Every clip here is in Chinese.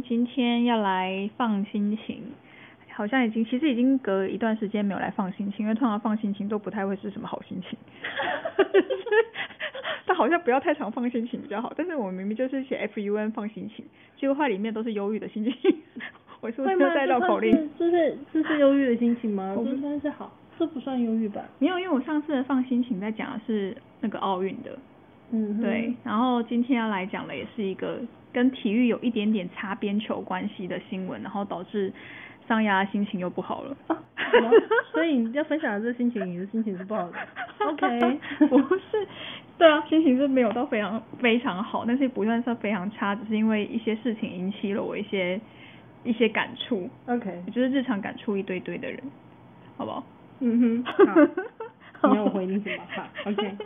今天要来放心情，好像已经其实已经隔一段时间没有来放心情，因为通常放心情都不太会是什么好心情。但好像不要太常放心情比较好，但是我明明就是写 F U N 放心情，结果话里面都是忧郁的心情。我是不是又在绕口令？这是这是忧郁的心情吗？我不算是好，这不算忧郁吧？没有，因为我上次的放心情在讲的是那个奥运的。嗯，对，然后今天要来讲的也是一个跟体育有一点点擦边球关系的新闻，然后导致桑亚心情又不好了。啊、所以你要分享的这个心情，你的心情是不好的。OK，不是，对啊，心情是没有到非常非常好，但是不算是非常差，只是因为一些事情引起了我一些一些感触。OK，就是日常感触一堆堆的人，好不好？嗯哼，好，你要我回你什么？好，OK。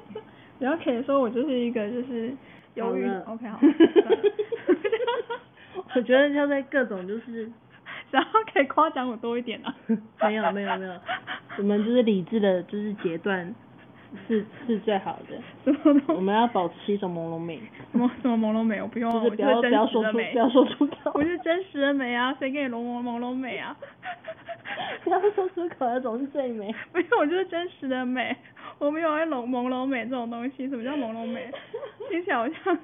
然后可以说我就是一个就是忧郁，OK 好。我觉得要在各种就是，然后可以夸奖我多一点啊。没有没有没有，我们就是理智的，就是截断是是最好的。我们要保持一种朦胧美。什么什么朦胧美？我不用，就是不要不要说出不要说出口。我是真实的美啊，谁给你朦胧朦胧美啊？不要说出口那种是最美。不用，我就是真实的美。我没有爱朦朦胧美这种东西，什么叫朦胧美？听起来好像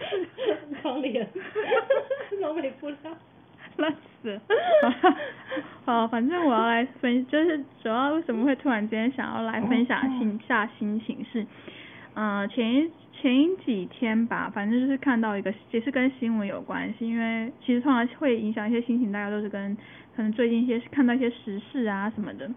窗帘，老美不知道，烂死。好，反正我要来分，就是主要为什么会突然间想要来分享心下心情是，嗯、呃，前一前一几天吧，反正就是看到一个也是跟新闻有关系，因为其实通常会影响一些心情，大家都是跟可能最近一些看到一些时事啊什么的。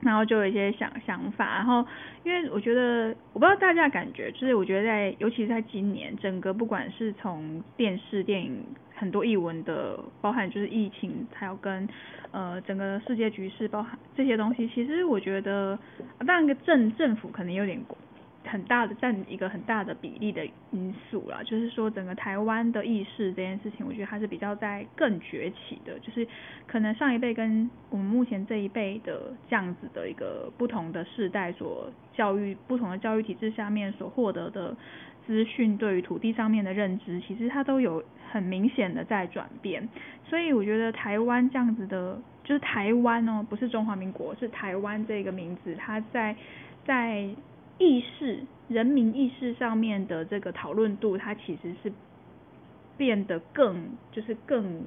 然后就有一些想想法，然后因为我觉得，我不知道大家感觉，就是我觉得在，尤其是在今年，整个不管是从电视、电影很多译文的，包含就是疫情，还有跟呃整个世界局势，包含这些东西，其实我觉得，当然个政政府可能有点。很大的占一个很大的比例的因素啦，就是说整个台湾的意识这件事情，我觉得还是比较在更崛起的，就是可能上一辈跟我们目前这一辈的这样子的一个不同的世代所教育，不同的教育体制下面所获得的资讯，对于土地上面的认知，其实它都有很明显的在转变，所以我觉得台湾这样子的，就是台湾哦，不是中华民国，是台湾这个名字，它在在。意识、人民意识上面的这个讨论度，它其实是变得更，就是更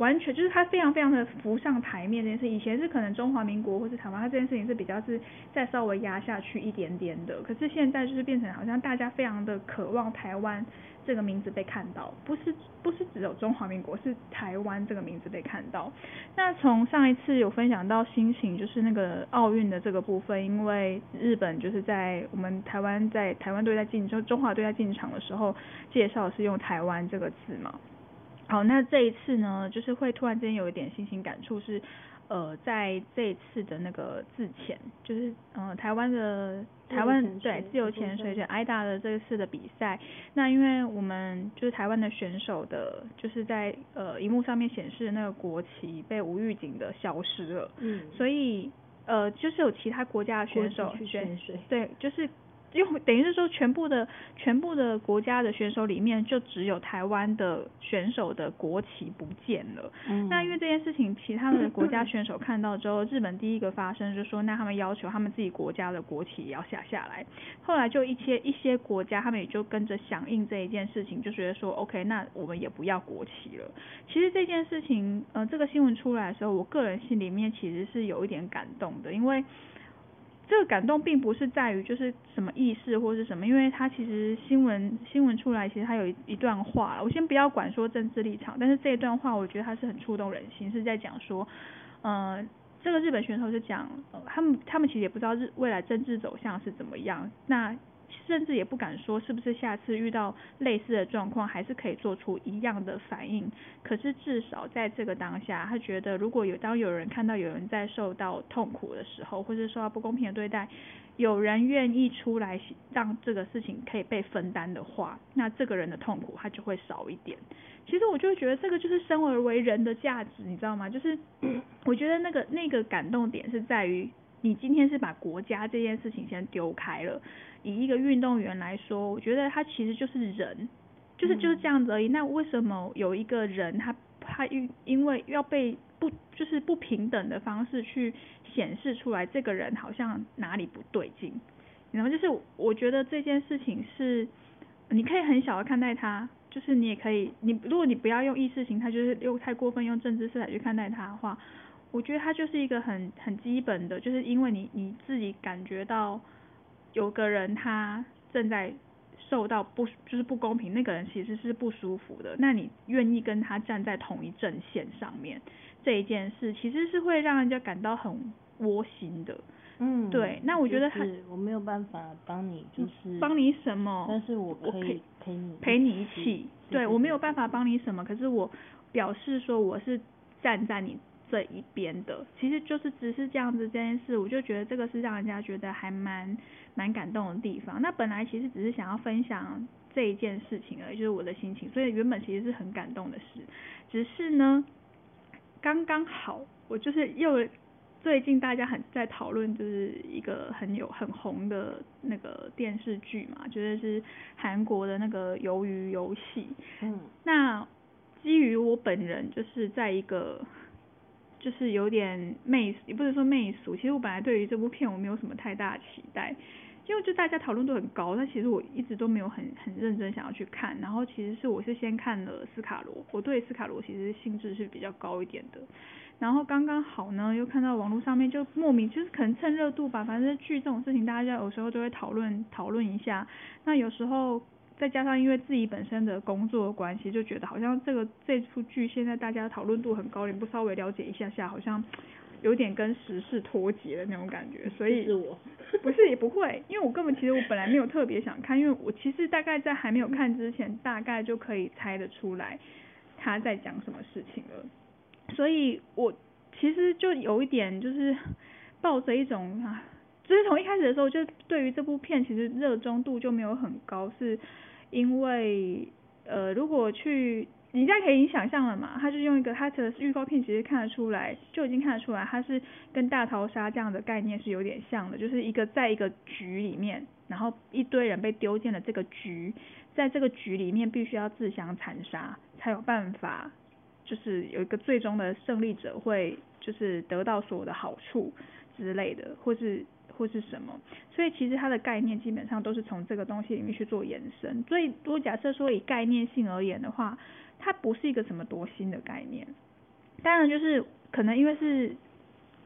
完全，就是它非常非常的浮上台面这件事。以前是可能中华民国或是台湾，它这件事情是比较是再稍微压下去一点点的。可是现在就是变成好像大家非常的渴望台湾。这个名字被看到，不是不是只有中华民国，是台湾这个名字被看到。那从上一次有分享到心情，就是那个奥运的这个部分，因为日本就是在我们台湾在台湾队在进就中华队在进场的时候，介绍是用台湾这个字嘛。好，那这一次呢，就是会突然间有一点心情感触是。呃，在这一次的那个自潜，就是呃台湾的台湾对自由潜水就 AIDA 的这次的比赛，那因为我们就是台湾的选手的，就是在呃荧幕上面显示的那个国旗被无预警的消失了，嗯，所以呃就是有其他国家的选手选水，对，就是。因为等于是说，全部的全部的国家的选手里面，就只有台湾的选手的国旗不见了。嗯。那因为这件事情，其他的国家选手看到之后，日本第一个发声，就说那他们要求他们自己国家的国旗也要下下来。后来就一些一些国家，他们也就跟着响应这一件事情，就觉得说，OK，那我们也不要国旗了。其实这件事情，呃，这个新闻出来的时候，我个人心里面其实是有一点感动的，因为。这个感动并不是在于就是什么意识或是什么，因为他其实新闻新闻出来，其实他有一一段话，我先不要管说政治立场，但是这一段话我觉得他是很触动人心，是在讲说，呃，这个日本选手是讲，他们他们其实也不知道日未来政治走向是怎么样，那。甚至也不敢说是不是下次遇到类似的状况还是可以做出一样的反应。可是至少在这个当下，他觉得如果有当有人看到有人在受到痛苦的时候，或是受到不公平的对待，有人愿意出来让这个事情可以被分担的话，那这个人的痛苦他就会少一点。其实我就觉得这个就是生而为人的价值，你知道吗？就是 我觉得那个那个感动点是在于。你今天是把国家这件事情先丢开了，以一个运动员来说，我觉得他其实就是人，就是就是这样子而已。那为什么有一个人他他因因为要被不就是不平等的方式去显示出来，这个人好像哪里不对劲？然后就是我觉得这件事情是你可以很小的看待他，就是你也可以你如果你不要用意识形态，就是又太过分用政治色彩去看待他的话。我觉得他就是一个很很基本的，就是因为你你自己感觉到有个人他正在受到不就是不公平，那个人其实是不舒服的，那你愿意跟他站在同一阵线上面，这一件事其实是会让人家感到很窝心的。嗯，对。那我觉得他我没有办法帮你，就是帮你什么？但是我可以陪你陪你一起。对，我没有办法帮你什么，可是我表示说我是站在你这一边的，其实就是只是这样子这件事，我就觉得这个是让人家觉得还蛮蛮感动的地方。那本来其实只是想要分享这一件事情而已，就是我的心情，所以原本其实是很感动的事，只是呢，刚刚好我就是又最近大家很在讨论，就是一个很有很红的那个电视剧嘛，就是是韩国的那个鱿鱼游戏。嗯，那基于我本人就是在一个。就是有点媚，也不能说媚俗。其实我本来对于这部片我没有什么太大期待，因为就大家讨论度很高，但其实我一直都没有很很认真想要去看。然后其实是我是先看了斯卡罗，我对斯卡罗其实兴致是比较高一点的。然后刚刚好呢，又看到网络上面就莫名就是可能趁热度吧，反正剧这种事情大家有时候都会讨论讨论一下。那有时候。再加上因为自己本身的工作的关系，就觉得好像这个这出剧现在大家讨论度很高，你不稍微了解一下下，好像有点跟时事脱节的那种感觉。所以，是我不是也不会，因为我根本其实我本来没有特别想看，因为我其实大概在还没有看之前，大概就可以猜得出来他在讲什么事情了。所以我其实就有一点就是抱着一种啊，就是从一开始的时候就对于这部片其实热衷度就没有很高，是。因为呃，如果去，你现在可以想象了嘛，他就用一个他的预告片，其实看得出来，就已经看得出来，他是跟大逃杀这样的概念是有点像的，就是一个在一个局里面，然后一堆人被丢进了这个局，在这个局里面必须要自相残杀，才有办法，就是有一个最终的胜利者会就是得到所有的好处之类的，或是。或是什么，所以其实它的概念基本上都是从这个东西里面去做延伸。所以如果假设说以概念性而言的话，它不是一个什么多新的概念。当然就是可能因为是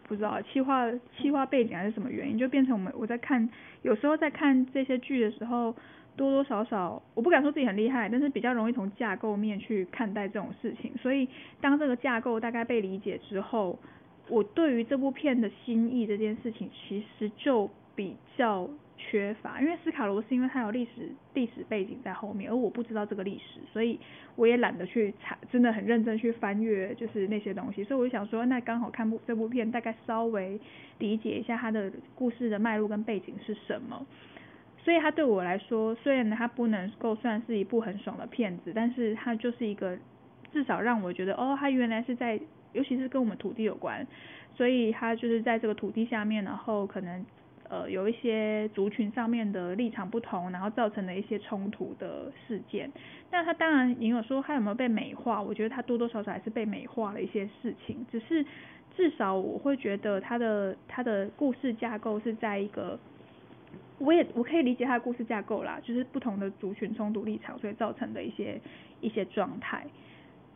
不知道企划企划背景还是什么原因，就变成我们我在看有时候在看这些剧的时候，多多少少我不敢说自己很厉害，但是比较容易从架构面去看待这种事情。所以当这个架构大概被理解之后。我对于这部片的新意这件事情，其实就比较缺乏，因为斯卡罗是因为他有历史历史背景在后面，而我不知道这个历史，所以我也懒得去查，真的很认真去翻阅就是那些东西，所以我就想说，那刚好看部这部片，大概稍微理解一下他的故事的脉络跟背景是什么，所以它对我来说，虽然它不能够算是一部很爽的片子，但是它就是一个至少让我觉得，哦，它原来是在。尤其是跟我们土地有关，所以他就是在这个土地下面，然后可能呃有一些族群上面的立场不同，然后造成了一些冲突的事件。那他当然你有说他有没有被美化？我觉得他多多少少还是被美化了一些事情。只是至少我会觉得他的他的故事架构是在一个，我也我可以理解他的故事架构啦，就是不同的族群冲突立场，所以造成的一些一些状态，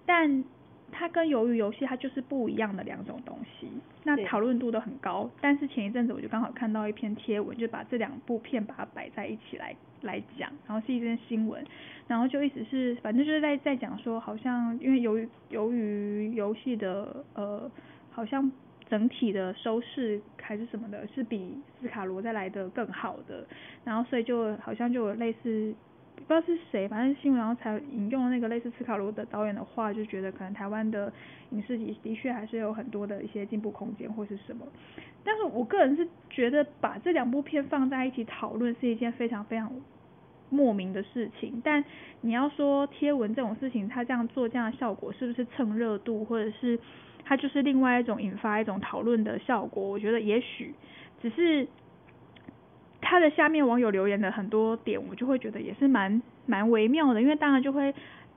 但。它跟鱿鱼游戏它就是不一样的两种东西，那讨论度都很高。但是前一阵子我就刚好看到一篇贴文，就把这两部片把它摆在一起来来讲，然后是一篇新闻，然后就一直是反正就是在在讲说，好像因为鱿鱼鱿鱼游戏的呃，好像整体的收视还是什么的，是比斯卡罗再来的更好的，然后所以就好像就有类似。不知道是谁，反正新闻然后才引用那个类似斯卡罗的导演的话，就觉得可能台湾的影视的的确还是有很多的一些进步空间或是什么。但是我个人是觉得把这两部片放在一起讨论是一件非常非常莫名的事情。但你要说贴文这种事情，他这样做这样的效果是不是蹭热度，或者是他就是另外一种引发一种讨论的效果？我觉得也许只是。他的下面网友留言的很多点，我就会觉得也是蛮蛮微妙的，因为当然就会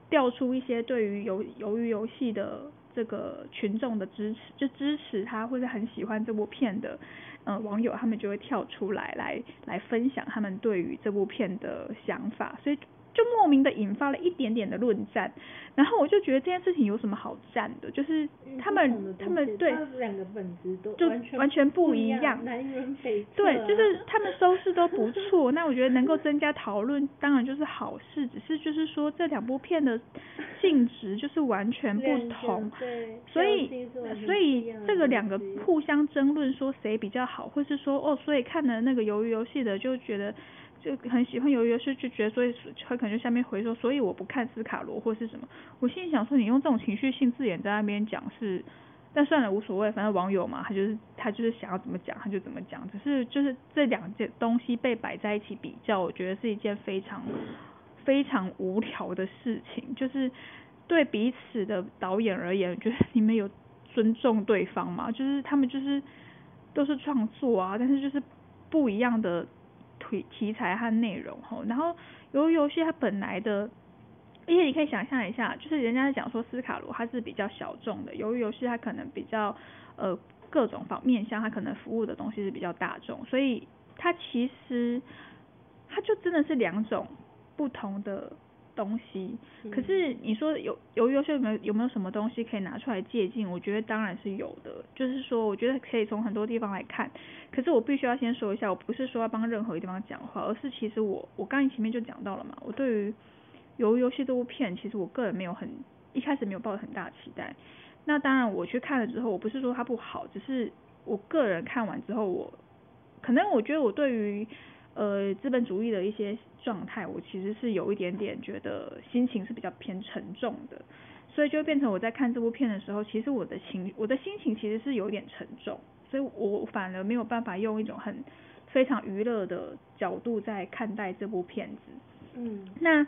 调出一些对于鱿鱿鱼游戏的这个群众的支持，就支持他或者很喜欢这部片的呃网友，他们就会跳出来来来分享他们对于这部片的想法，所以。就莫名的引发了一点点的论战，然后我就觉得这件事情有什么好战的？就是他们他们对两个本质都就完全不一样，南辕北辙。对，就是他们收视都不错，那我觉得能够增加讨论，当然就是好事。只是就是说这两部片的性质就是完全不同，对，所以所以这个两个互相争论说谁比较好，或是说哦，所以看了那个鱿鱼游戏的就觉得。就很喜欢鱿鱼游戏，就觉得所以他可能就下面回说，所以我不看斯卡罗或是什么。我心里想说，你用这种情绪性字眼在那边讲是，但算了无所谓，反正网友嘛，他就是他就是想要怎么讲他就怎么讲。只是就是这两件东西被摆在一起比较，我觉得是一件非常非常无聊的事情。就是对彼此的导演而言，我觉得你们有尊重对方吗？就是他们就是都是创作啊，但是就是不一样的。题题材和内容吼，然后由于游戏它本来的，而且你可以想象一下，就是人家讲说斯卡罗它是比较小众的，由于游戏它可能比较呃各种方面向，它可能服务的东西是比较大众，所以它其实它就真的是两种不同的。东西，可是你说有有优秀有没有有没有什么东西可以拿出来借鉴？我觉得当然是有的，就是说我觉得可以从很多地方来看。可是我必须要先说一下，我不是说要帮任何一地方讲话，而是其实我我刚才前面就讲到了嘛，我对于游游戏这部片，其实我个人没有很一开始没有抱很大期待。那当然我去看了之后，我不是说它不好，只是我个人看完之后，我可能我觉得我对于。呃，资本主义的一些状态，我其实是有一点点觉得心情是比较偏沉重的，所以就变成我在看这部片的时候，其实我的情我的心情其实是有点沉重，所以我反而没有办法用一种很非常娱乐的角度在看待这部片子。嗯，那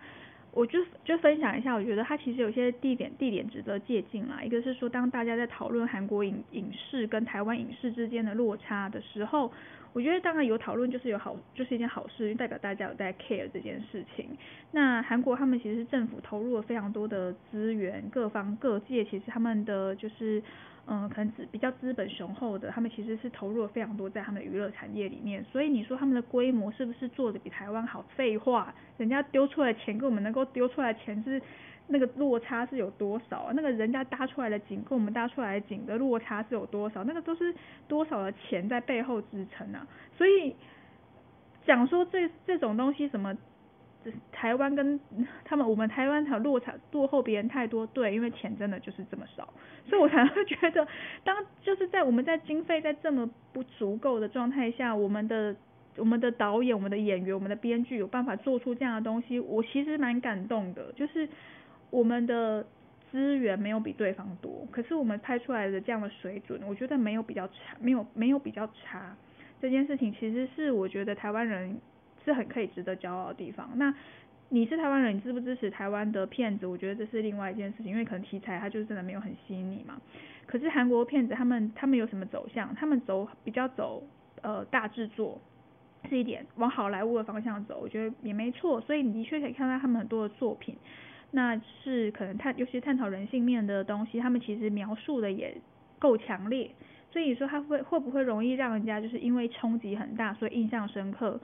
我就就分享一下，我觉得它其实有些地点地点值得借鉴啦。一个是说，当大家在讨论韩国影影视跟台湾影视之间的落差的时候。我觉得当然有讨论就是有好，就是一件好事，因为代表大家有在 care 这件事情。那韩国他们其实政府投入了非常多的资源，各方各界其实他们的就是，嗯，可能资比较资本雄厚的，他们其实是投入了非常多在他们的娱乐产业里面。所以你说他们的规模是不是做的比台湾好？废话，人家丢出来钱跟我们能够丢出来钱是。那个落差是有多少啊？那个人家搭出来的景跟我们搭出来的景的落差是有多少？那个都是多少的钱在背后支撑啊！所以讲说这这种东西什么，台湾跟 他们我们台湾才落差落后别人太多，对，因为钱真的就是这么少，所以我才会觉得，当就是在我们在经费在这么不足够的状态下，我们的我们的导演、我们的演员、我们的编剧有办法做出这样的东西，我其实蛮感动的，就是。我们的资源没有比对方多，可是我们拍出来的这样的水准，我觉得没有比较差，没有没有比较差。这件事情其实是我觉得台湾人是很可以值得骄傲的地方。那你是台湾人，你支不支持台湾的片子？我觉得这是另外一件事情，因为可能题材它就真的没有很吸引你嘛。可是韩国片子他们他们有什么走向？他们走比较走呃大制作是一点，往好莱坞的方向走，我觉得也没错。所以你的确可以看到他们很多的作品。那是可能探，尤其是探讨人性面的东西，他们其实描述的也够强烈，所以你说他会会不会容易让人家就是因为冲击很大，所以印象深刻？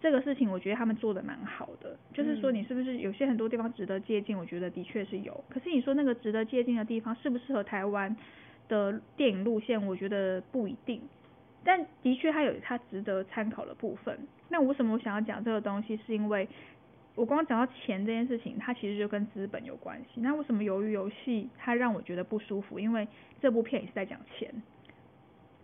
这个事情我觉得他们做的蛮好的，就是说你是不是有些很多地方值得借鉴？我觉得的确是有。可是你说那个值得借鉴的地方适不适合台湾的电影路线？我觉得不一定，但的确它有它值得参考的部分。那为什么我想要讲这个东西？是因为。我刚刚讲到钱这件事情，它其实就跟资本有关系。那为什么鱿鱼游戏它让我觉得不舒服？因为这部片也是在讲钱。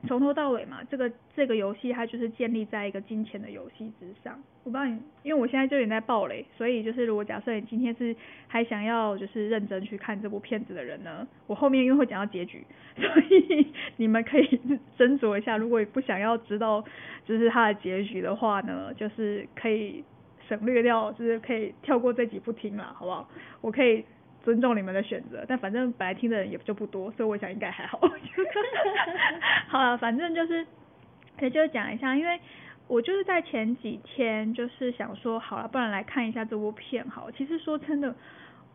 从头到尾嘛，这个这个游戏它就是建立在一个金钱的游戏之上。我不知道你，因为我现在就有点在爆雷，所以就是如果假设你今天是还想要就是认真去看这部片子的人呢，我后面因为会讲到结局，所以你们可以斟酌一下，如果不想要知道就是它的结局的话呢，就是可以省略掉，就是可以跳过这几部听了，好不好？我可以。尊重你们的选择，但反正本来听的人也就不多，所以我想应该还好。好了，反正就是，也就是讲一下，因为我就是在前几天就是想说，好了，不然来看一下这部片好。其实说真的，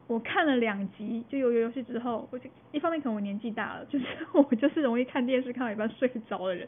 我看了两集就鱿鱼游戏之后，我就一方面可能我年纪大了，就是我就是容易看电视看到一半睡着的人，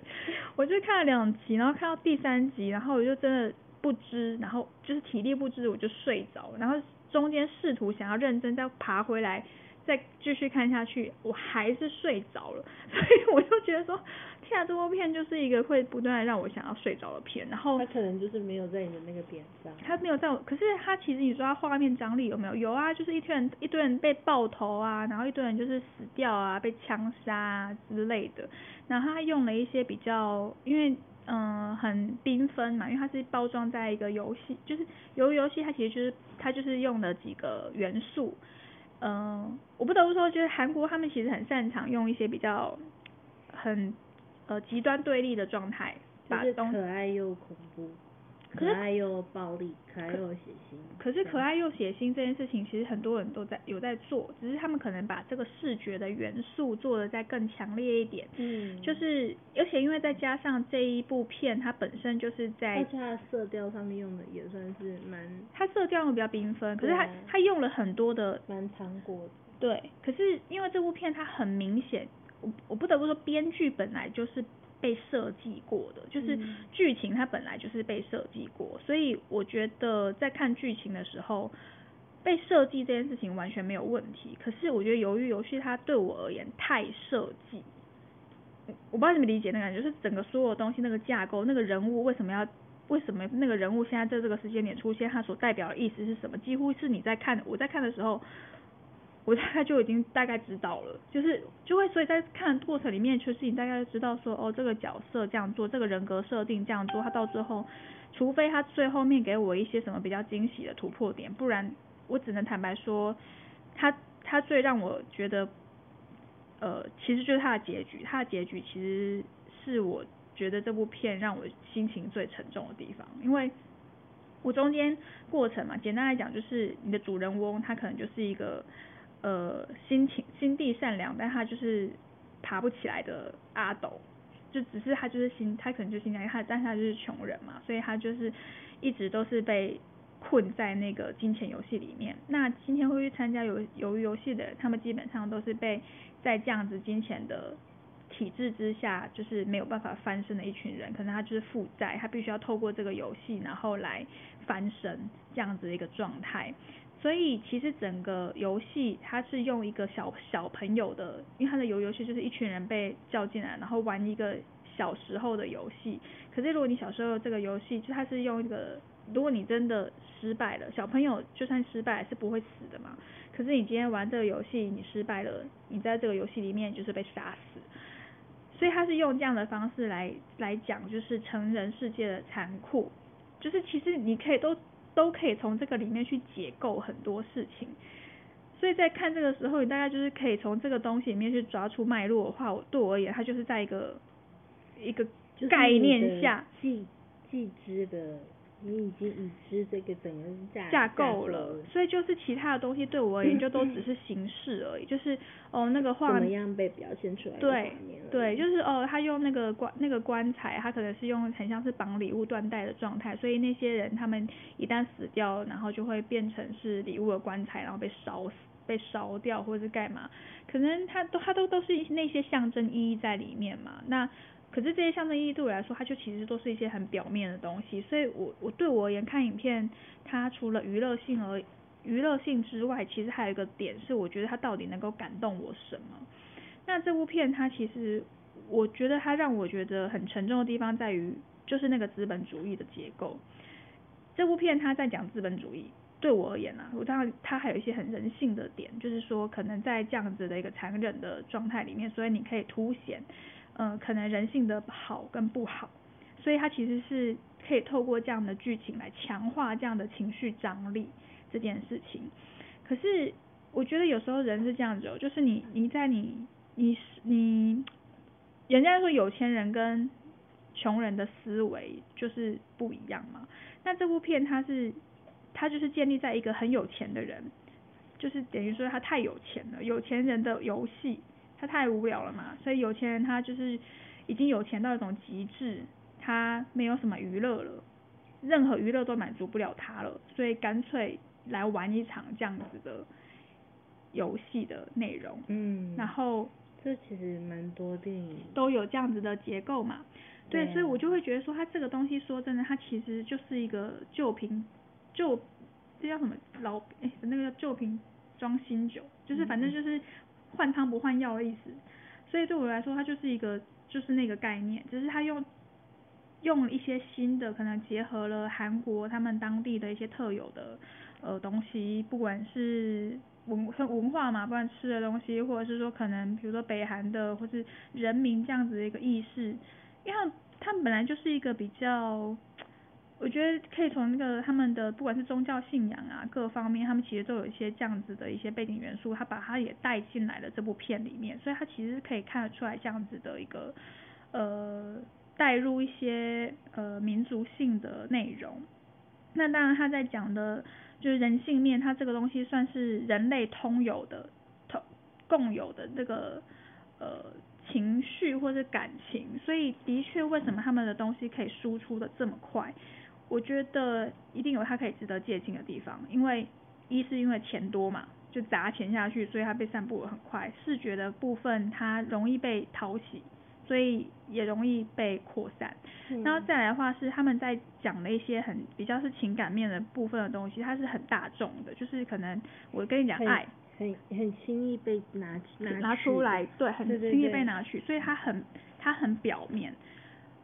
我就看了两集，然后看到第三集，然后我就真的不支，然后就是体力不支，我就睡着，然后。中间试图想要认真再爬回来，再继续看下去，我还是睡着了，所以我就觉得说，天啊，这部片就是一个会不断的让我想要睡着的片。然后他可能就是没有在你的那个点上，他没有在我，可是他其实你说他画面张力有没有？有啊，就是一堆人一堆人被爆头啊，然后一堆人就是死掉啊，被枪杀啊之类的。然后他用了一些比较，因为。嗯，很缤纷嘛，因为它是包装在一个游戏，就是鱿鱼游戏，它其实就是它就是用了几个元素。嗯，我不得不说，就是韩国他们其实很擅长用一些比较很呃极端对立的状态，把东可爱又恐怖。可爱又暴力，可爱又血腥。可是可爱又血腥这件事情，其实很多人都在有在做，只是他们可能把这个视觉的元素做的再更强烈一点。嗯。就是，而且因为再加上这一部片，它本身就是在。它的色调上面用的也算是蛮。它色调用比较缤纷，可是它它用了很多的。蛮糖果。对，可是因为这部片它很明显，我我不得不说，编剧本来就是。被设计过的，就是剧情它本来就是被设计过，所以我觉得在看剧情的时候，被设计这件事情完全没有问题。可是我觉得鱿鱼游戏它对我而言太设计，我不知道你们理解那个感觉，就是整个所有东西那个架构，那个人物为什么要为什么那个人物现在在这个时间点出现，他所代表的意思是什么？几乎是你在看我在看的时候。我大概就已经大概知道了，就是就会所以在看的过程里面，其实你大概知道说，哦，这个角色这样做，这个人格设定这样做，他到最后，除非他最后面给我一些什么比较惊喜的突破点，不然我只能坦白说，他他最让我觉得，呃，其实就是他的结局，他的结局其实是我觉得这部片让我心情最沉重的地方，因为我中间过程嘛，简单来讲就是你的主人翁他可能就是一个。呃，心情心地善良，但他就是爬不起来的阿斗，就只是他就是心，他可能就心态，他但是他就是穷人嘛，所以他就是一直都是被困在那个金钱游戏里面。那今天会去参加游游鱼游戏的，他们基本上都是被在这样子金钱的体制之下，就是没有办法翻身的一群人。可能他就是负债，他必须要透过这个游戏，然后来翻身这样子的一个状态。所以其实整个游戏它是用一个小小朋友的，因为它的游游戏就是一群人被叫进来，然后玩一个小时候的游戏。可是如果你小时候这个游戏，就它是用一个，如果你真的失败了，小朋友就算失败是不会死的嘛。可是你今天玩这个游戏，你失败了，你在这个游戏里面就是被杀死。所以它是用这样的方式来来讲，就是成人世界的残酷，就是其实你可以都。都可以从这个里面去解构很多事情，所以在看这个时候，你大概就是可以从这个东西里面去抓出脉络的话，我对我而言，它就是在一个一个概念下既既知的。你已经已知这个整个架架构了，所以就是其他的东西对我而言就都 只是形式而已，就是哦那个画怎么样被表现出来？对对，就是哦他用那个棺那个棺材，他可能是用很像是绑礼物断带的状态，所以那些人他们一旦死掉，然后就会变成是礼物的棺材，然后被烧死、被烧掉或者是干嘛，可能他都他都都是那些象征意义在里面嘛，那。可是这些象征意义对我来说，它就其实都是一些很表面的东西，所以我我对我而言看影片，它除了娱乐性而娱乐性之外，其实还有一个点是，我觉得它到底能够感动我什么？那这部片它其实，我觉得它让我觉得很沉重的地方在于，就是那个资本主义的结构。这部片它在讲资本主义，对我而言啊，我当然它还有一些很人性的点，就是说可能在这样子的一个残忍的状态里面，所以你可以凸显。呃，可能人性的好跟不好，所以他其实是可以透过这样的剧情来强化这样的情绪张力这件事情。可是我觉得有时候人是这样子哦，就是你你在你你你，人家说有钱人跟穷人的思维就是不一样嘛。那这部片它是它就是建立在一个很有钱的人，就是等于说他太有钱了，有钱人的游戏。他太无聊了嘛，所以有钱人他就是已经有钱到一种极致，他没有什么娱乐了，任何娱乐都满足不了他了，所以干脆来玩一场这样子的游戏的内容。嗯，然后这其实蛮多电影都有这样子的结构嘛。对，对，所以我就会觉得说，他这个东西说真的，他其实就是一个旧瓶旧，这叫什么老哎，那个叫旧瓶装新酒，就是反正就是。换汤不换药的意思，所以对我来说，它就是一个就是那个概念，只是他用用了一些新的，可能结合了韩国他们当地的一些特有的呃东西，不管是文文化嘛，不管吃的东西，或者是说可能比如说北韩的或是人民这样子的一个意识，因为他们本来就是一个比较。我觉得可以从那个他们的不管是宗教信仰啊，各方面，他们其实都有一些这样子的一些背景元素，他把它也带进来了这部片里面，所以他其实可以看得出来这样子的一个呃带入一些呃民族性的内容。那当然他在讲的就是人性面，他这个东西算是人类通有的、同共有的这个呃情绪或是感情，所以的确为什么他们的东西可以输出的这么快？我觉得一定有他可以值得借鉴的地方，因为一是因为钱多嘛，就砸钱下去，所以它被散布的很快。视觉的部分它容易被讨喜，所以也容易被扩散。嗯。然后再来的话是他们在讲的一些很比较是情感面的部分的东西，它是很大众的，就是可能我跟你讲爱，很很轻易被拿拿拿出来，对，很轻易被拿去，所以它很它很表面。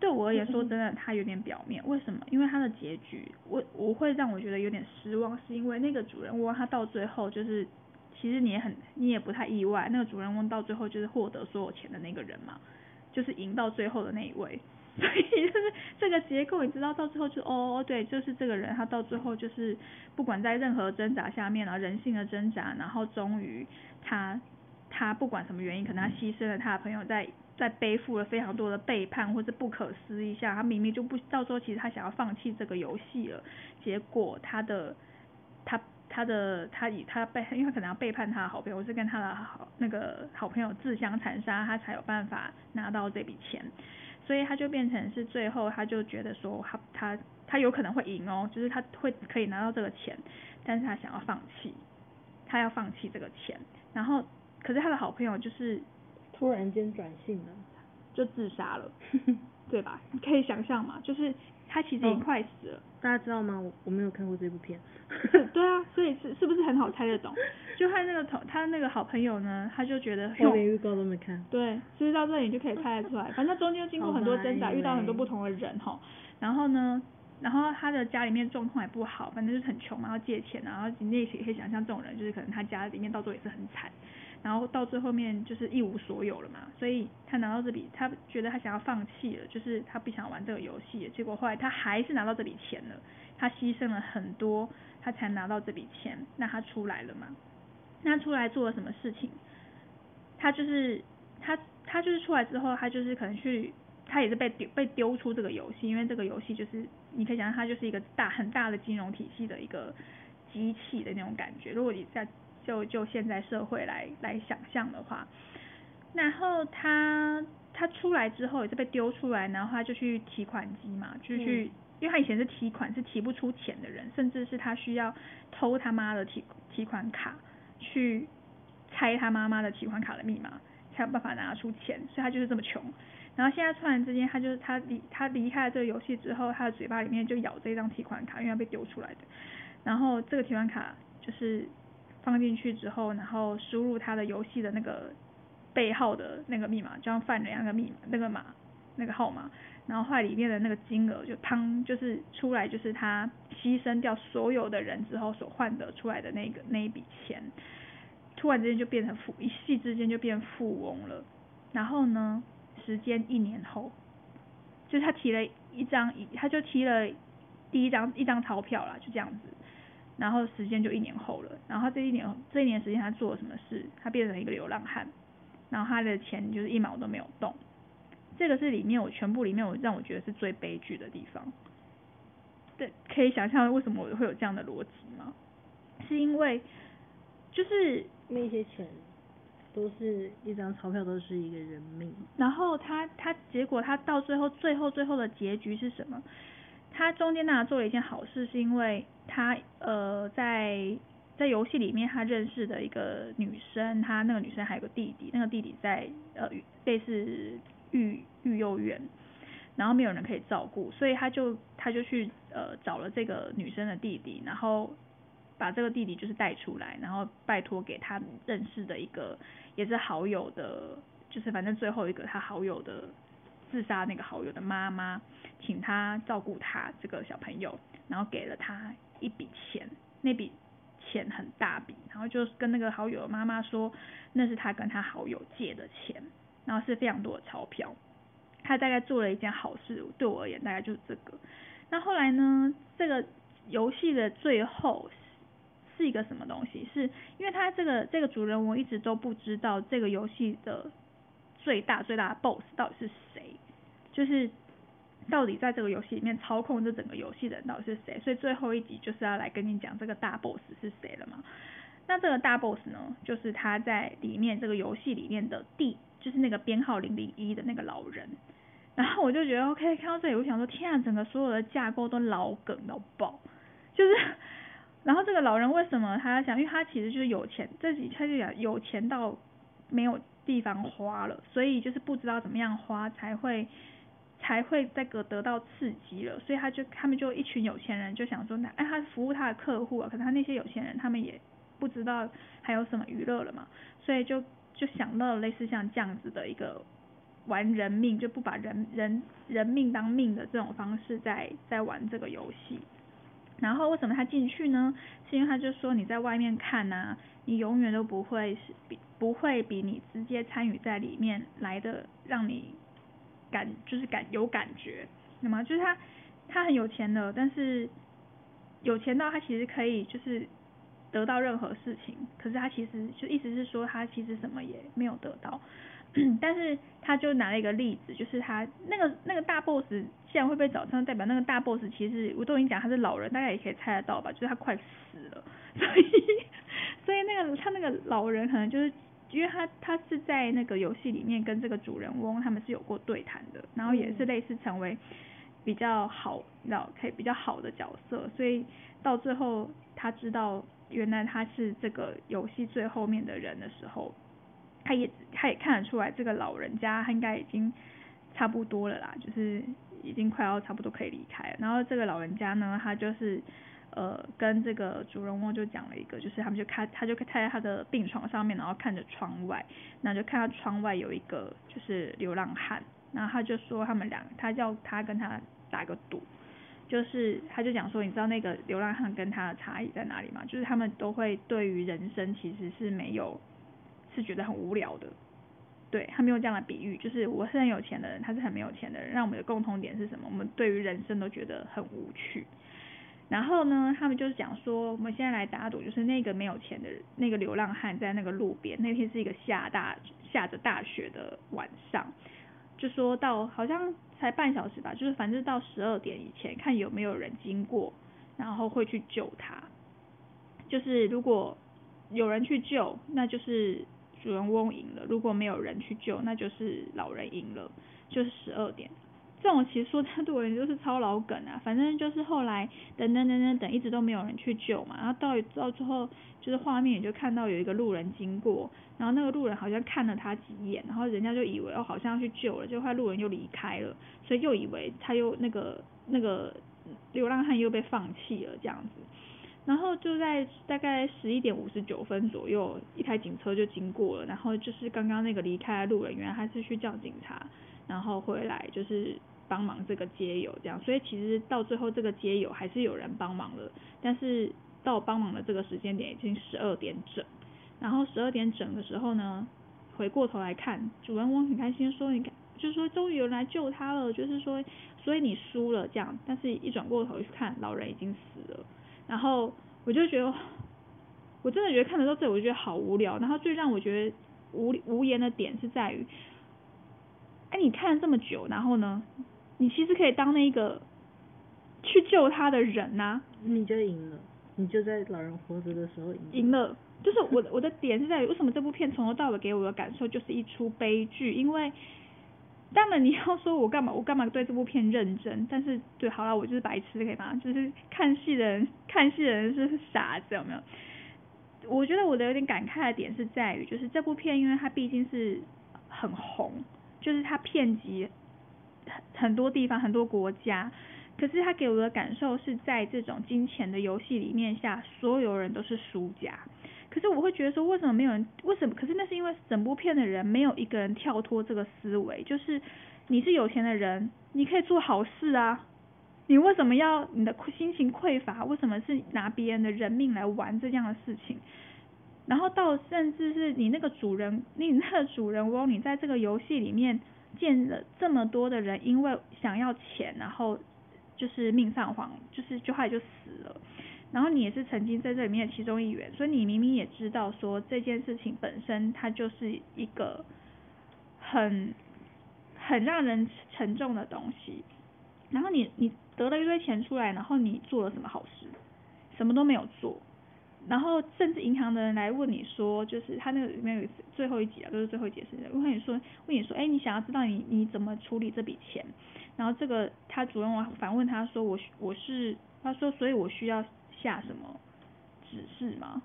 对我而言，说真的，他有点表面。为什么？因为他的结局，我我会让我觉得有点失望，是因为那个主人翁他到最后就是，其实你也很，你也不太意外，那个主人翁到最后就是获得所有钱的那个人嘛，就是赢到最后的那一位。所以就是这个结构，你知道到最后就哦，对，就是这个人，他到最后就是不管在任何挣扎下面啊，人性的挣扎，然后终于他他不管什么原因，可能他牺牲了他的朋友在。在背负了非常多的背叛或者不可思议下，他明明就不到时候其实他想要放弃这个游戏了，结果他的他他的他以他背，因为可能要背叛他的好朋友，或是跟他的好那个好朋友自相残杀，他才有办法拿到这笔钱，所以他就变成是最后他就觉得说他他他有可能会赢哦，就是他会可以拿到这个钱，但是他想要放弃，他要放弃这个钱，然后可是他的好朋友就是。突然间转性了，就自杀了，对吧？你可以想象嘛，就是他其实已经快死了。哦，大家知道吗？我我没有看过这部片。对啊，所以是是不是很好猜得懂？就他那个同他那个好朋友呢，他就觉得，我连预告都没看。对，所以到这里你就可以猜得出来。反正中间经过很多挣扎，遇到很多不同的人哈。然后呢，然后他的家里面状况也不好，反正就是很穷嘛，要借钱，然后你也可以想象这种人，就是可能他家里面到最后也是很惨。然后到最后面就是一无所有了嘛，所以他拿到这笔，他觉得他想要放弃了，就是他不想玩这个游戏。结果后来他还是拿到这笔钱了，他牺牲了很多，他才拿到这笔钱。那他出来了嘛？那出来做了什么事情？他就是他他就是出来之后，他就是可能去，他也是被丢被丢出这个游戏，因为这个游戏就是你可以想象，它就是一个大很大的金融体系的一个机器的那种感觉。如果你在就就现在社会来来想象的话，然后他他出来之后也是被丢出来，然后他就去提款机嘛，就去，因为他以前是提款是提不出钱的人，甚至是他需要偷他妈的提提款卡去猜他妈妈的提款卡的密码，才有办法拿出钱，所以他就是这么穷。然后现在突然之间，他就是他离他离开了这个游戏之后，他的嘴巴里面就咬这张提款卡，因为他被丢出来的。然后这个提款卡就是。放进去之后，然后输入他的游戏的那个背号的那个密码，就像犯人一样的密码那个码那个号码，然后后来里面的那个金额就砰，就是出来，就是他牺牲掉所有的人之后所换得出来的那个那一笔钱，突然之间就变成富，一夕之间就变富翁了。然后呢，时间一年后，就他提了一张，他就提了第一张一张钞票啦，就这样子，然后时间就一年后了，然后这一年这一年时间他做了什么事？他变成一个流浪汉，然后他的钱就是一毛都没有动，这个是里面我全部里面我让我觉得是最悲剧的地方。对，可以想象为什么我会有这样的逻辑吗？是因为就是那些钱。都是一张钞票，都是一个人命。然后他他结果他到最后最后最后的结局是什么？他中间呢做了一件好事，是因为他呃在在游戏里面他认识的一个女生，他那个女生还有个弟弟，那个弟弟在呃类似育育幼院，然后没有人可以照顾，所以他就他就去呃找了这个女生的弟弟，然后。把这个弟弟就是带出来，然后拜托给他认识的一个也是好友的，就是反正最后一个他好友的自杀那个好友的妈妈，请他照顾他这个小朋友，然后给了他一笔钱，那笔钱很大笔，然后就跟那个好友的妈妈说，那是他跟他好友借的钱，然后是非常多的钞票，他大概做了一件好事，对我而言大概就是这个。那后来呢，这个游戏的最后。是一个什么东西？是因为他这个这个主人我一直都不知道这个游戏的最大最大的 BOSS 到底是谁，就是到底在这个游戏里面操控这整个游戏的人到底是谁？所以最后一集就是要来跟你讲这个大 BOSS 是谁了嘛？那这个大 BOSS 呢，就是他在里面这个游戏里面的第，就是那个编号零零一的那个老人。然后我就觉得 OK，看到这里我想说，天啊，整个所有的架构都老梗到爆，就是。然后这个老人为什么他要想？因为他其实就是有钱，这几他就讲有钱到没有地方花了，所以就是不知道怎么样花才会才会这个得到刺激了，所以他就他们就一群有钱人就想说，那哎他服务他的客户啊，可是他那些有钱人他们也不知道还有什么娱乐了嘛，所以就就想到了类似像这样子的一个玩人命，就不把人人人命当命的这种方式在在玩这个游戏。然后为什么他进去呢？是因为他就说你在外面看呐、你永远都不会是比不会比你直接参与在里面来的让你感就是感有感觉，那么就是他他很有钱的，但是有钱到他其实可以就是得到任何事情，可是他其实就意思是说他其实什么也没有得到。但是他就拿了一个例子，就是他那个那个大 boss 既然会被找上，代表那个大 boss 其实我都已经讲他是老人，大家也可以猜得到吧，就是他快死了，所以所以那个他那个老人可能就是因为他他是在那个游戏里面跟这个主人翁他们是有过对谈的，然后也是类似成为比较好，你知道可以比较好的角色，所以到最后他知道原来他是这个游戏最后面的人的时候。他也他也看得出来，这个老人家他应该已经差不多了啦，就是已经快要差不多可以离开了。然后这个老人家呢，他就是呃跟这个主人翁就讲了一个，就是他们就看他就看在他的病床上面，然后看着窗外，那就看到窗外有一个就是流浪汉，然后他就说他们俩，他叫他跟他打个赌，就是他就讲说，你知道那个流浪汉跟他的差异在哪里吗？就是他们都会对于人生其实是没有。是觉得很无聊的，对，他没有这样的比喻，就是我是很有钱的人，他是很没有钱的人，让我们的共同点是什么？我们对于人生都觉得很无趣。然后呢，他们就是讲说，我们现在来打赌，就是那个没有钱的那个流浪汉在那个路边，那天是一个下大下着大雪的晚上，就说到好像才半小时吧，就是反正到十二点以前，看有没有人经过，然后会去救他。就是如果有人去救，那就是。主人翁赢了，如果没有人去救，那就是老人赢了，就是十二点。这种其实说真的，我就是超老梗啊。反正就是后来等等等等等，一直都没有人去救嘛。然后到到最后，就是画面也就看到有一个路人经过，然后那个路人好像看了他几眼，然后人家就以为哦好像要去救了，结果路人又离开了，所以又以为他又那个那个流浪汉又被放弃了这样子。然后就在大概十一点五十九分左右，一台警车就经过了。然后就是刚刚那个离开的路人，原来他是去叫警察，然后回来就是帮忙这个街友这样。所以其实到最后这个街友还是有人帮忙了，但是到帮忙的这个时间点已经十二点整。然后十二点整的时候呢，回过头来看，主人翁很开心说：“你看，就是说终于有人来救他了，就是说所以你输了这样，但是一转过头去看，老人已经死了，然后我就觉得，我真的觉得看得到这，我就觉得好无聊。然后最让我觉得无无言的点是在于，哎，你看了这么久，然后呢，你其实可以当那个去救他的人呐、啊，你就赢了，你就在老人活着的时候赢了。赢了。就是我 我的点是在于，为什么这部片从头到尾给我的感受就是一出悲剧？因为当然你要说我干嘛，我干嘛对这部片认真？但是对，好了，我就是白痴，可以吗？就是看戏的人，看戏的人是傻子，有没有？我觉得我的有点感慨的点是在于，就是这部片，因为它毕竟是很红，就是它遍及很很多地方、很多国家。可是他给我的感受是在这种金钱的游戏里面下，所有人都是输家。可是我会觉得说，为什么没有人？为什么？可是那是因为整部片的人没有一个人跳脱这个思维，就是你是有钱的人，你可以做好事啊，你为什么要你的心情匮乏？为什么是拿别人的人命来玩这样的事情？然后到甚至是你那个主人，你那个主人翁，你在这个游戏里面见了这么多的人，因为想要钱，然后就是命丧黄，就是就害就死了。然后你也是曾经在这里面的其中一员，所以你明明也知道说这件事情本身它就是一个很很让人沉重的东西。然后你你得了一堆钱出来，然后你做了什么好事？什么都没有做。然后甚至银行的人来问你说，就是他那个里面有最后一集啊，都是最后一集是问你说问你说，哎，你想要知道你你怎么处理这笔钱？然后这个他主人公反问他说，我我是他说，所以我需要。下什么指示吗？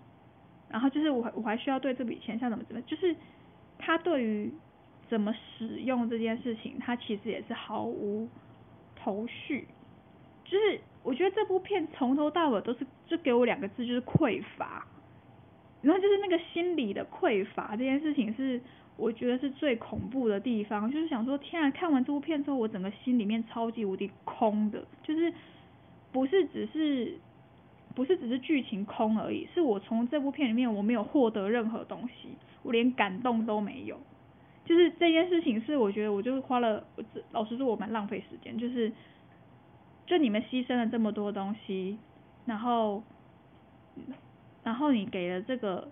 然后就是我我还需要对这笔钱下怎么怎么，就是他对于怎么使用这件事情，他其实也是毫无头绪。就是我觉得这部片从头到尾都是就给我两个字，就是匮乏。然后就是那个心理的匮乏这件事情，是我觉得是最恐怖的地方。就是想说，天啊，看完这部片之后，我整个心里面超级无敌空的，就是不是只是。不是只是剧情空而已，是我从这部片里面我没有获得任何东西，我连感动都没有。就是这件事情是我觉得我就是花了，老实说我蛮浪费时间，就是就你们牺牲了这么多东西，然后然后你给了这个，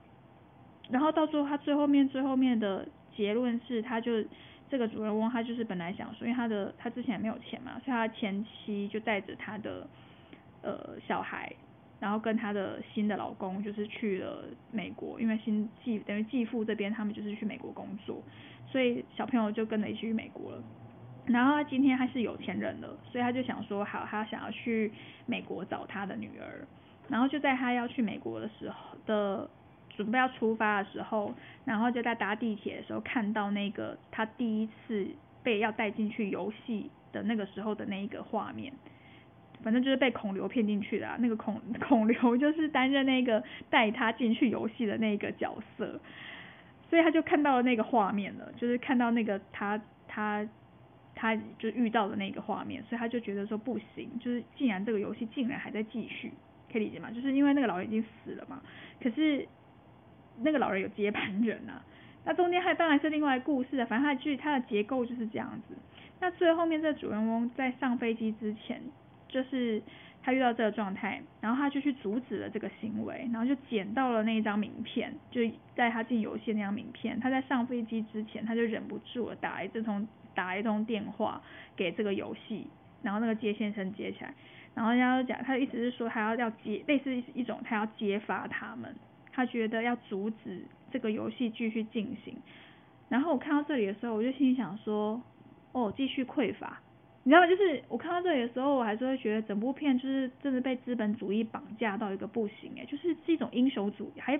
然后到最后他最后面最后面的结论是，他就这个主人翁他就是本来想说，因为他的他之前没有钱嘛，所以他前妻就带着他的呃小孩。然后跟他的新的老公就是去了美国，因为新继等于继父这边他们就是去美国工作，所以小朋友就跟着一起去美国了。然后他今天他是有钱人了，所以他就想说好，他想要去美国找他的女儿。然后就在他要去美国的时候的准备要出发的时候，然后就在搭地铁的时候看到那个他第一次被要带进去游戏的那个时候的那一个画面。反正就是被孔刘骗进去的啊，那个孔孔刘 就是担任那个带他进去游戏的那个角色，所以他就看到了那个画面了，就是看到那个他他他就遇到的那个画面，所以他就觉得说不行，就是既然这个游戏竟然还在继续，可以理解吗？就是因为那个老人已经死了嘛，可是那个老人有接班人啊，那中间还当然是另外故事的，反正他的剧它的结构就是这样子。那最后面这主人翁在上飞机之前。就是他遇到这个状态，然后他就去阻止了这个行为，然后就捡到了那一张名片，就在他进游戏那张名片。他在上飞机之前，他就忍不住了，打一通打一通电话给这个游戏，然后那个接线生接起来，然后人家就讲，他的意思是说他要要揭，类似一种他要揭发他们，他觉得要阻止这个游戏继续进行。然后我看到这里的时候，我就心里想说，哦，继续匮乏。你知道吗，就是我看到这里的时候，我还是会觉得整部片就是真的被资本主义绑架到一个不行诶，就是是一种英雄主义，还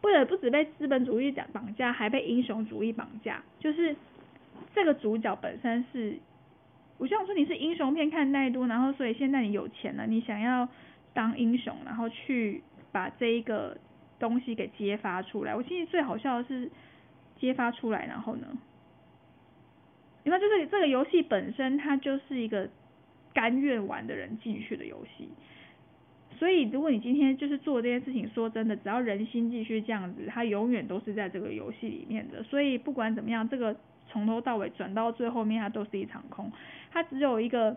不得不止被资本主义讲绑架，还被英雄主义绑架。就是这个主角本身是，我希望说你是英雄片看太多，然后所以现在你有钱了，你想要当英雄，然后去把这一个东西给揭发出来。我其实最好笑的是揭发出来，然后呢？因为就是这个游戏本身，它就是一个甘愿玩的人进去的游戏。所以，如果你今天就是做这件事情，说真的，只要人心继续这样子，它永远都是在这个游戏里面的。所以，不管怎么样，这个从头到尾转到最后面，它都是一场空。它只有一个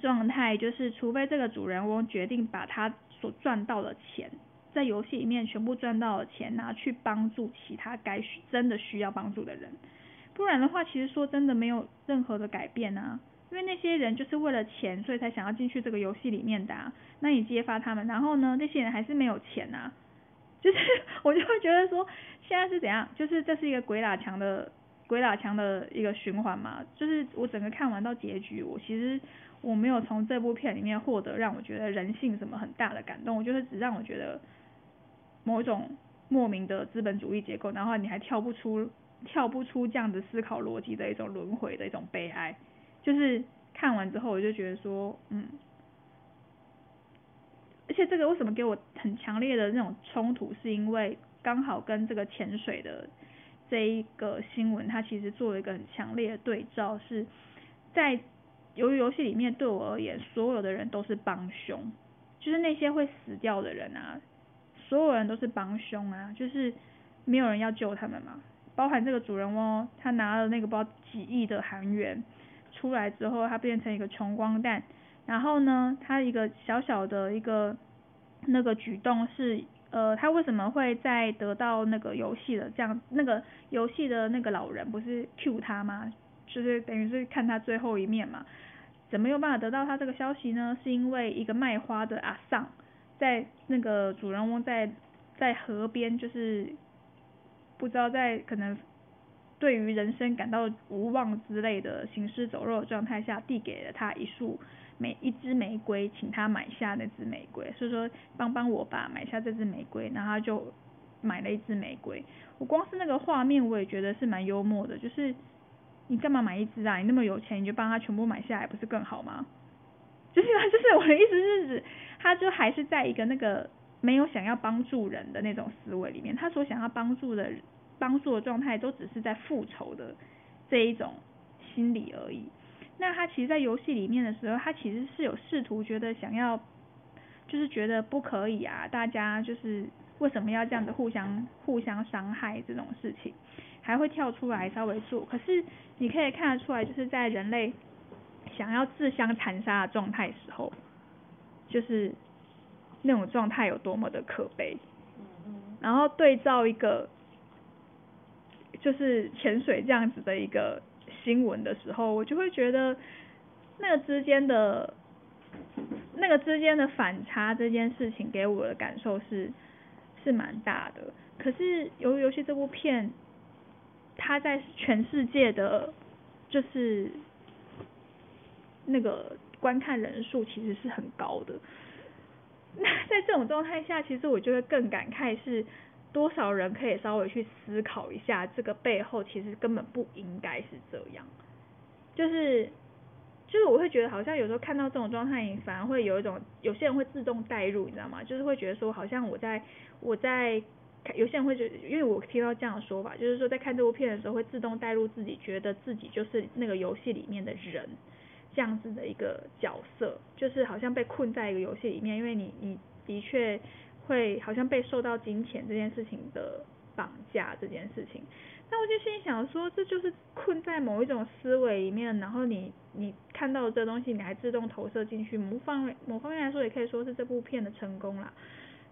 状态，就是除非这个主人翁决定把他所赚到的钱，在游戏里面全部赚到的钱拿去帮助其他该需真的需要帮助的人，不然的话，其实说真的没有任何的改变啊。因为那些人就是为了钱，所以才想要进去这个游戏里面的。那你揭发他们，然后呢，那些人还是没有钱啊。就是 我就会觉得说，现在是怎样？就是这是一个鬼打墙的鬼打墙的一个循环嘛。就是我整个看完到结局，我其实我没有从这部片里面获得让我觉得人性什么很大的感动，我就是只让我觉得某一种莫名的资本主义结构，然后你还跳不出跳不出这样子思考逻辑的一种轮回的一种悲哀。就是看完之后我就觉得说，嗯。而且这个为什么给我很强烈的那种冲突，是因为刚好跟这个潜水的这一个新闻，它其实做了一个很强烈的对照，是在由于游戏里面，对我而言，所有的人都是帮凶，就是那些会死掉的人啊，所有人都是帮凶啊，就是没有人要救他们嘛，包含这个主人翁，他拿了那个不知道几亿的韩元出来之后，他变成一个穷光蛋。然后呢，他一个小小的一个那个举动是，呃，他为什么会在得到那个游戏的这样那个游戏的那个老人不是 cue 他吗？就是等于是看他最后一面嘛。怎么有办法得到他这个消息呢？是因为一个卖花的阿桑，在那个主人翁在在河边，就是不知道在可能对于人生感到无望之类的行尸走肉的状态下，递给了他一束。每一支玫瑰，请他买下那支玫瑰，所以说帮帮我吧，买下这支玫瑰，然后他就买了一支玫瑰。我光是那个画面，我也觉得是蛮幽默的，就是你干嘛买一支啊？你那么有钱，你就帮他全部买下来，不是更好吗？就是就是我的意思是指，他就还是在一个那个没有想要帮助人的那种思维里面，他所想要帮助的帮助的状态，都只是在复仇的这一种心理而已。那他其实，在游戏里面的时候，他其实是有试图觉得想要，就是觉得不可以啊，大家就是为什么要这样子互相互相伤害这种事情，还会跳出来稍微做。可是你可以看得出来，就是在人类想要自相残杀的状态时候，就是那种状态有多么的可悲。然后对照一个，就是潜水这样子的一个。新闻的时候，我就会觉得那个之间的那个之间的反差这件事情给我的感受是是蛮大的。可是《由于游戏》这部片，它在全世界的，就是那个观看人数其实是很高的。那在这种状态下，其实我就会更感慨是。多少人可以稍微去思考一下，这个背后其实根本不应该是这样，就是就是我会觉得好像有时候看到这种状态，你反而会有一种有些人会自动带入，你知道吗？就是会觉得说好像我在我在，有些人会觉得，因为我听到这样的说法，就是说在看这部片的时候会自动带入自己，觉得自己就是那个游戏里面的人，这样子的一个角色，就是好像被困在一个游戏里面，因为你你的确。会好像被受到金钱这件事情的绑架这件事情，那我就心想说，这就是困在某一种思维里面，然后你你看到这东西，你还自动投射进去，某方某方面来说，也可以说是这部片的成功啦。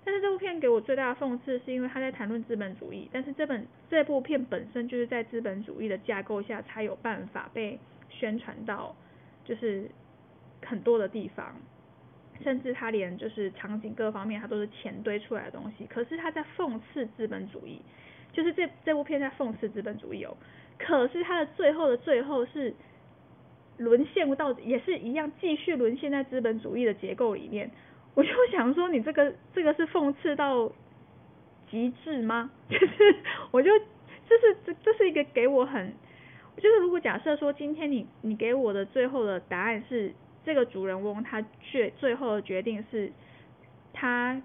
但是这部片给我最大的讽刺，是因为他在谈论资本主义，但是这本这部片本身就是在资本主义的架构下才有办法被宣传到，就是很多的地方。甚至他连就是场景各方面，他都是钱堆出来的东西。可是他在讽刺资本主义，就是这这部片在讽刺资本主义哦。可是他的最后的最后是沦陷到也是一样，继续沦陷在资本主义的结构里面。我就想说，你这个这个是讽刺到极致吗？就是我就这是这这是一个给我很，就是如果假设说今天你你给我的最后的答案是。这个主人翁他决最后的决定是，他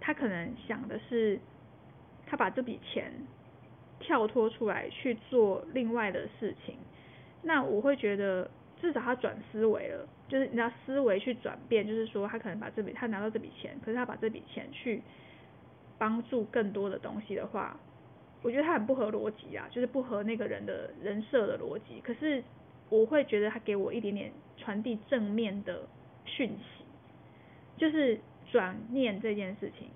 他可能想的是，他把这笔钱跳脱出来去做另外的事情，那我会觉得至少他转思维了，就是你要思维去转变，就是说他可能把这笔他拿到这笔钱，可是他把这笔钱去帮助更多的东西的话，我觉得他很不合逻辑啊，就是不合那个人的人设的逻辑。可是我会觉得他给我一点点传递正面的讯息，就是转念这件事情。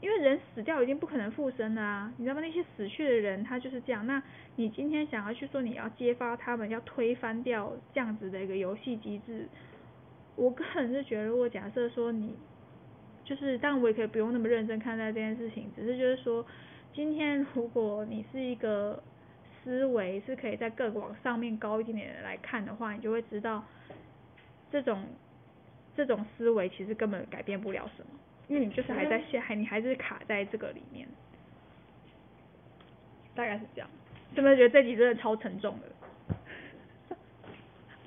因为人死掉已经不可能复生了啊，你知道吗？那些死去的人他就是这样。那你今天想要去说你要揭发他们，要推翻掉这样子的一个游戏机制，我个人是觉得，如果假设说你就是，当然我也可以不用那么认真看待这件事情，只是就是说，今天如果你是一个思维是可以在更往上面高一点点的来看的话，你就会知道这种这种思维其实根本改变不了什么。因为你就是还在陷，还你还是卡在这个里面，大概是这样。是不是觉得这集真的超沉重的？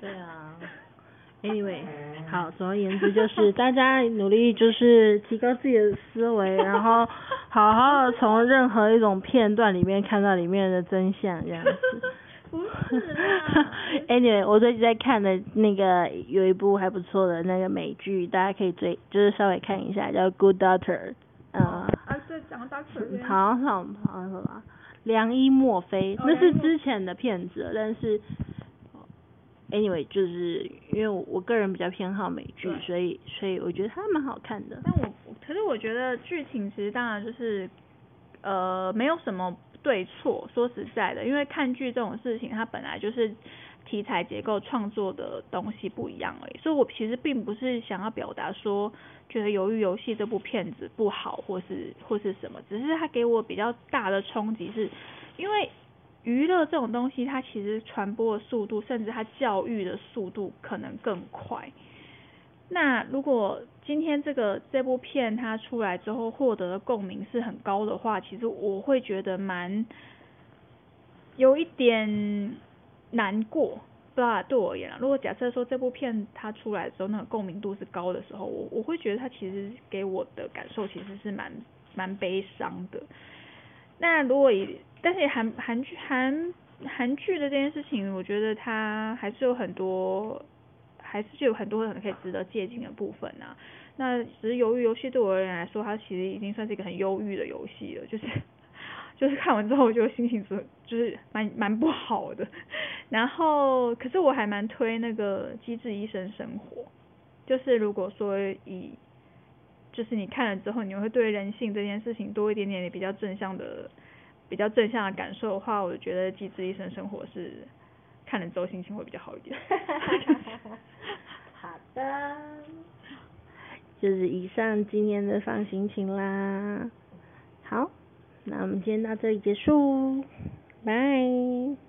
对啊。Anyway，好，总而言之就是大家努力就是提高自己的思维，然后好好的从任何一种片段里面看到里面的真相，这样子。不是啦。Anyway，我最近在看的那个有一部还不错的那个美剧，大家可以追，就是稍微看一下，叫《Good Doctor》。呃。啊，对，讲 Doctor。好像好像什么？良医墨菲？那是之前的片子，但是，Anyway，就是因为我我个人比较偏好美剧，所以所以我觉得它蛮好看的。但我可是我觉得剧情其实当然就是呃没有什么。对错，说实在的，因为看剧这种事情，它本来就是题材结构创作的东西不一样而已，所以我其实并不是想要表达说觉得《鱿鱼游戏》这部片子不好，或是或是什么，只是它给我比较大的冲击是，因为娱乐这种东西，它其实传播的速度，甚至它教育的速度可能更快。那如果今天这个这部片它出来之后获得的共鸣是很高的话，其实我会觉得蛮有一点难过，不知道对我而言啊。如果假设说这部片它出来的时候那个共鸣度是高的时候，我我会觉得它其实给我的感受其实是蛮蛮悲伤的。那如果以但是韩韩剧韩韩剧的这件事情，我觉得它还是有很多。还是有很多人可以值得借鉴的部分啊。那只是由于游戏对我而言来说，它其实已经算是一个很忧郁的游戏了。就是 就是看完之后，我觉得心情是就是蛮蛮不好的。然后，可是我还蛮推那个《机智医生生活》。就是如果说以就是你看了之后，你会对人性这件事情多一点点比较正向的比较正向的感受的话，我觉得《机智医生生活》是。看了之后心情会比较好一点。好的，就是以上今天的 FUN 心情啦。好，那我们今天到这里结束，拜。